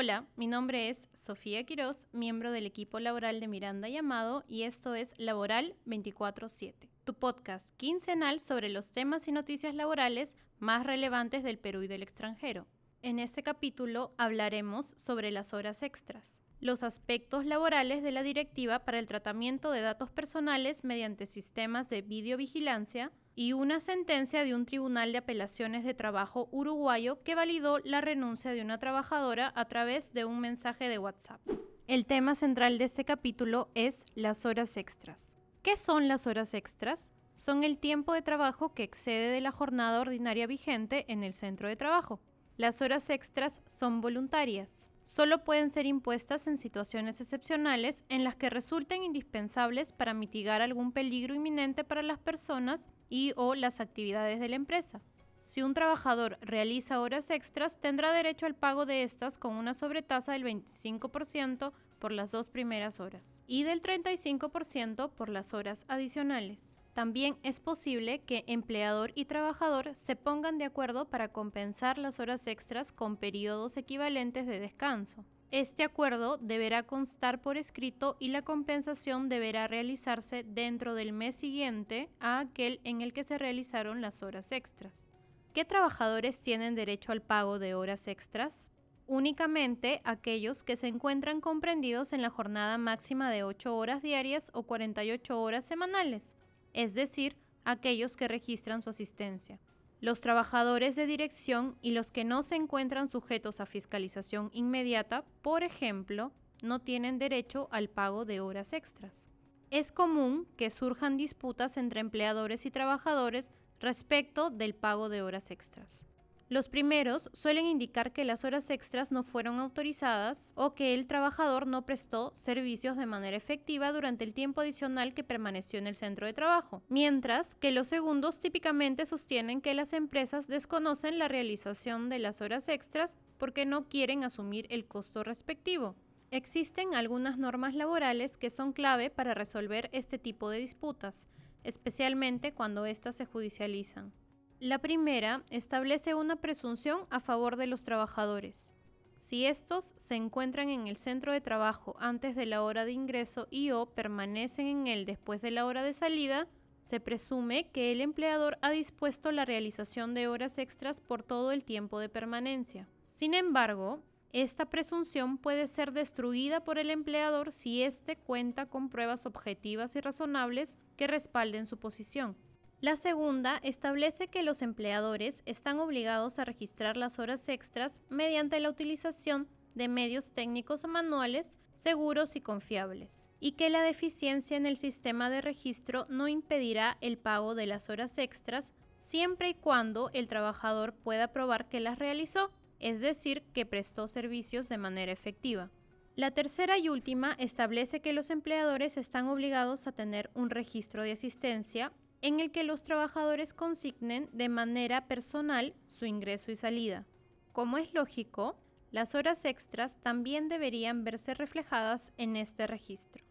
Hola, mi nombre es Sofía Quiroz, miembro del equipo laboral de Miranda Llamado y esto es Laboral 24-7, tu podcast quincenal sobre los temas y noticias laborales más relevantes del Perú y del extranjero. En este capítulo hablaremos sobre las horas extras, los aspectos laborales de la directiva para el tratamiento de datos personales mediante sistemas de videovigilancia, y una sentencia de un tribunal de apelaciones de trabajo uruguayo que validó la renuncia de una trabajadora a través de un mensaje de WhatsApp. El tema central de este capítulo es las horas extras. ¿Qué son las horas extras? Son el tiempo de trabajo que excede de la jornada ordinaria vigente en el centro de trabajo. Las horas extras son voluntarias solo pueden ser impuestas en situaciones excepcionales en las que resulten indispensables para mitigar algún peligro inminente para las personas y o las actividades de la empresa. Si un trabajador realiza horas extras, tendrá derecho al pago de estas con una sobretasa del 25% por las dos primeras horas y del 35% por las horas adicionales. También es posible que empleador y trabajador se pongan de acuerdo para compensar las horas extras con periodos equivalentes de descanso. Este acuerdo deberá constar por escrito y la compensación deberá realizarse dentro del mes siguiente a aquel en el que se realizaron las horas extras. ¿Qué trabajadores tienen derecho al pago de horas extras? Únicamente aquellos que se encuentran comprendidos en la jornada máxima de 8 horas diarias o 48 horas semanales es decir, aquellos que registran su asistencia. Los trabajadores de dirección y los que no se encuentran sujetos a fiscalización inmediata, por ejemplo, no tienen derecho al pago de horas extras. Es común que surjan disputas entre empleadores y trabajadores respecto del pago de horas extras. Los primeros suelen indicar que las horas extras no fueron autorizadas o que el trabajador no prestó servicios de manera efectiva durante el tiempo adicional que permaneció en el centro de trabajo, mientras que los segundos típicamente sostienen que las empresas desconocen la realización de las horas extras porque no quieren asumir el costo respectivo. Existen algunas normas laborales que son clave para resolver este tipo de disputas, especialmente cuando éstas se judicializan. La primera establece una presunción a favor de los trabajadores. Si estos se encuentran en el centro de trabajo antes de la hora de ingreso y o permanecen en él después de la hora de salida, se presume que el empleador ha dispuesto la realización de horas extras por todo el tiempo de permanencia. Sin embargo, esta presunción puede ser destruida por el empleador si éste cuenta con pruebas objetivas y razonables que respalden su posición. La segunda establece que los empleadores están obligados a registrar las horas extras mediante la utilización de medios técnicos o manuales seguros y confiables, y que la deficiencia en el sistema de registro no impedirá el pago de las horas extras siempre y cuando el trabajador pueda probar que las realizó, es decir, que prestó servicios de manera efectiva. La tercera y última establece que los empleadores están obligados a tener un registro de asistencia en el que los trabajadores consignen de manera personal su ingreso y salida. Como es lógico, las horas extras también deberían verse reflejadas en este registro.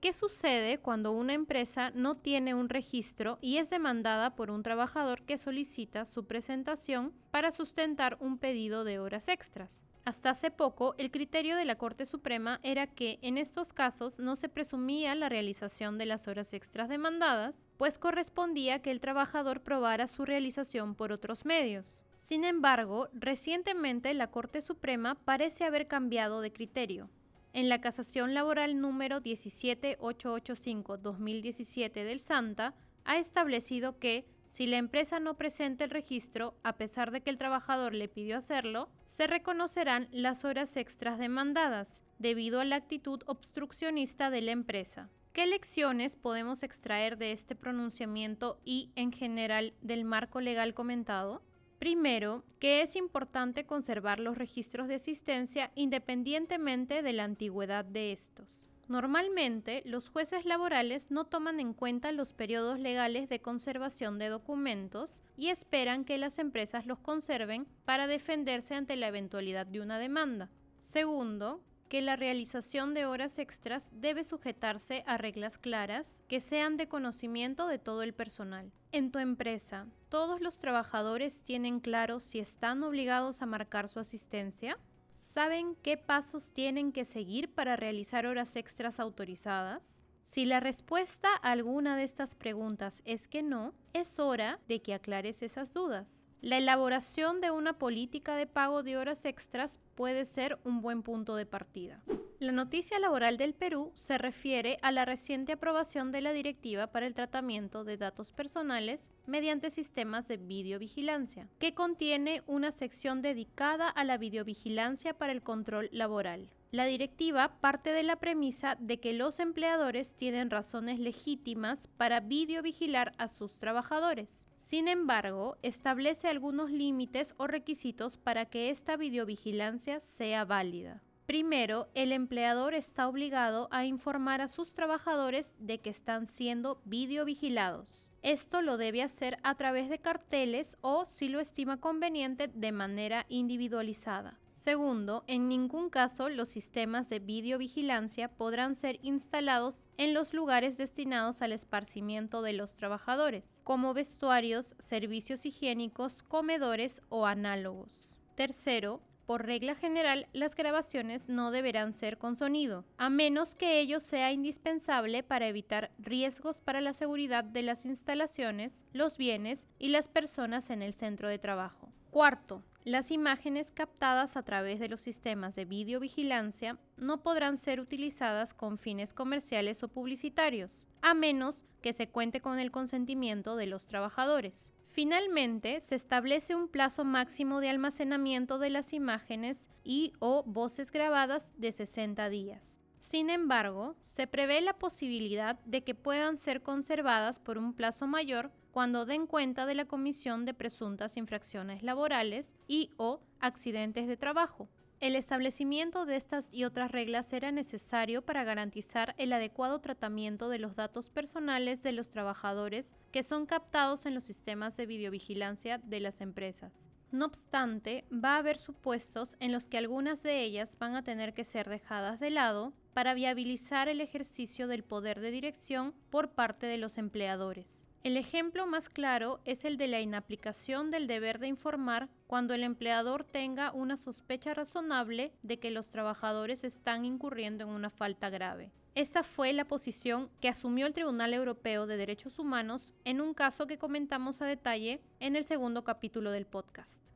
¿Qué sucede cuando una empresa no tiene un registro y es demandada por un trabajador que solicita su presentación para sustentar un pedido de horas extras? Hasta hace poco, el criterio de la Corte Suprema era que en estos casos no se presumía la realización de las horas extras demandadas, pues correspondía que el trabajador probara su realización por otros medios. Sin embargo, recientemente la Corte Suprema parece haber cambiado de criterio. En la casación laboral número 17885-2017 del Santa, ha establecido que si la empresa no presenta el registro, a pesar de que el trabajador le pidió hacerlo, se reconocerán las horas extras demandadas, debido a la actitud obstruccionista de la empresa. ¿Qué lecciones podemos extraer de este pronunciamiento y, en general, del marco legal comentado? Primero, que es importante conservar los registros de asistencia independientemente de la antigüedad de estos. Normalmente, los jueces laborales no toman en cuenta los periodos legales de conservación de documentos y esperan que las empresas los conserven para defenderse ante la eventualidad de una demanda. Segundo, que la realización de horas extras debe sujetarse a reglas claras que sean de conocimiento de todo el personal. En tu empresa, ¿todos los trabajadores tienen claro si están obligados a marcar su asistencia? ¿Saben qué pasos tienen que seguir para realizar horas extras autorizadas? Si la respuesta a alguna de estas preguntas es que no, es hora de que aclares esas dudas. La elaboración de una política de pago de horas extras puede ser un buen punto de partida. La noticia laboral del Perú se refiere a la reciente aprobación de la Directiva para el Tratamiento de Datos Personales mediante sistemas de videovigilancia, que contiene una sección dedicada a la videovigilancia para el control laboral. La directiva parte de la premisa de que los empleadores tienen razones legítimas para videovigilar a sus trabajadores. Sin embargo, establece algunos límites o requisitos para que esta videovigilancia sea válida. Primero, el empleador está obligado a informar a sus trabajadores de que están siendo videovigilados. Esto lo debe hacer a través de carteles o, si lo estima conveniente, de manera individualizada. Segundo, en ningún caso los sistemas de videovigilancia podrán ser instalados en los lugares destinados al esparcimiento de los trabajadores, como vestuarios, servicios higiénicos, comedores o análogos. Tercero, por regla general, las grabaciones no deberán ser con sonido, a menos que ello sea indispensable para evitar riesgos para la seguridad de las instalaciones, los bienes y las personas en el centro de trabajo. Cuarto, las imágenes captadas a través de los sistemas de videovigilancia no podrán ser utilizadas con fines comerciales o publicitarios, a menos que se cuente con el consentimiento de los trabajadores. Finalmente, se establece un plazo máximo de almacenamiento de las imágenes y o voces grabadas de 60 días. Sin embargo, se prevé la posibilidad de que puedan ser conservadas por un plazo mayor cuando den cuenta de la comisión de presuntas infracciones laborales y o accidentes de trabajo. El establecimiento de estas y otras reglas era necesario para garantizar el adecuado tratamiento de los datos personales de los trabajadores que son captados en los sistemas de videovigilancia de las empresas. No obstante, va a haber supuestos en los que algunas de ellas van a tener que ser dejadas de lado para viabilizar el ejercicio del poder de dirección por parte de los empleadores. El ejemplo más claro es el de la inaplicación del deber de informar cuando el empleador tenga una sospecha razonable de que los trabajadores están incurriendo en una falta grave. Esta fue la posición que asumió el Tribunal Europeo de Derechos Humanos en un caso que comentamos a detalle en el segundo capítulo del podcast.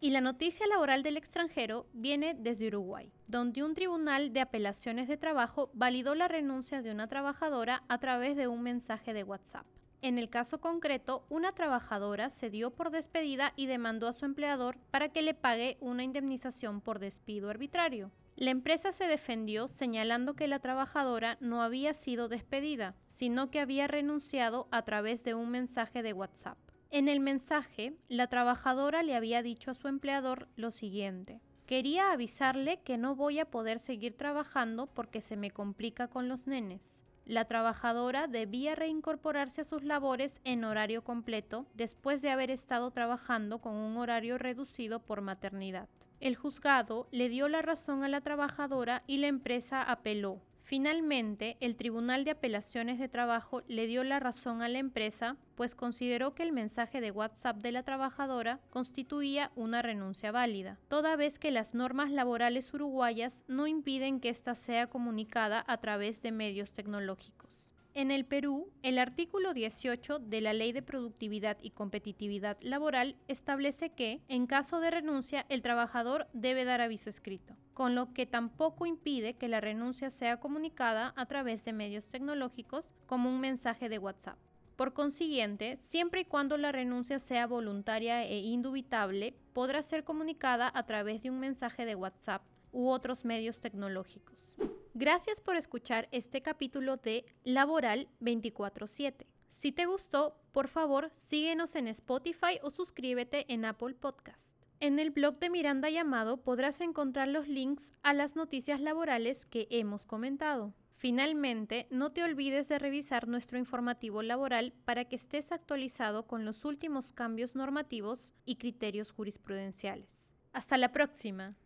Y la noticia laboral del extranjero viene desde Uruguay, donde un tribunal de apelaciones de trabajo validó la renuncia de una trabajadora a través de un mensaje de WhatsApp. En el caso concreto, una trabajadora se dio por despedida y demandó a su empleador para que le pague una indemnización por despido arbitrario. La empresa se defendió señalando que la trabajadora no había sido despedida, sino que había renunciado a través de un mensaje de WhatsApp. En el mensaje, la trabajadora le había dicho a su empleador lo siguiente. Quería avisarle que no voy a poder seguir trabajando porque se me complica con los nenes. La trabajadora debía reincorporarse a sus labores en horario completo después de haber estado trabajando con un horario reducido por maternidad. El juzgado le dio la razón a la trabajadora y la empresa apeló, Finalmente, el Tribunal de Apelaciones de Trabajo le dio la razón a la empresa, pues consideró que el mensaje de WhatsApp de la trabajadora constituía una renuncia válida, toda vez que las normas laborales uruguayas no impiden que ésta sea comunicada a través de medios tecnológicos. En el Perú, el artículo 18 de la Ley de Productividad y Competitividad Laboral establece que, en caso de renuncia, el trabajador debe dar aviso escrito, con lo que tampoco impide que la renuncia sea comunicada a través de medios tecnológicos como un mensaje de WhatsApp. Por consiguiente, siempre y cuando la renuncia sea voluntaria e indubitable, podrá ser comunicada a través de un mensaje de WhatsApp u otros medios tecnológicos. Gracias por escuchar este capítulo de Laboral 24/7. Si te gustó, por favor, síguenos en Spotify o suscríbete en Apple Podcast. En el blog de Miranda Llamado podrás encontrar los links a las noticias laborales que hemos comentado. Finalmente, no te olvides de revisar nuestro informativo laboral para que estés actualizado con los últimos cambios normativos y criterios jurisprudenciales. Hasta la próxima.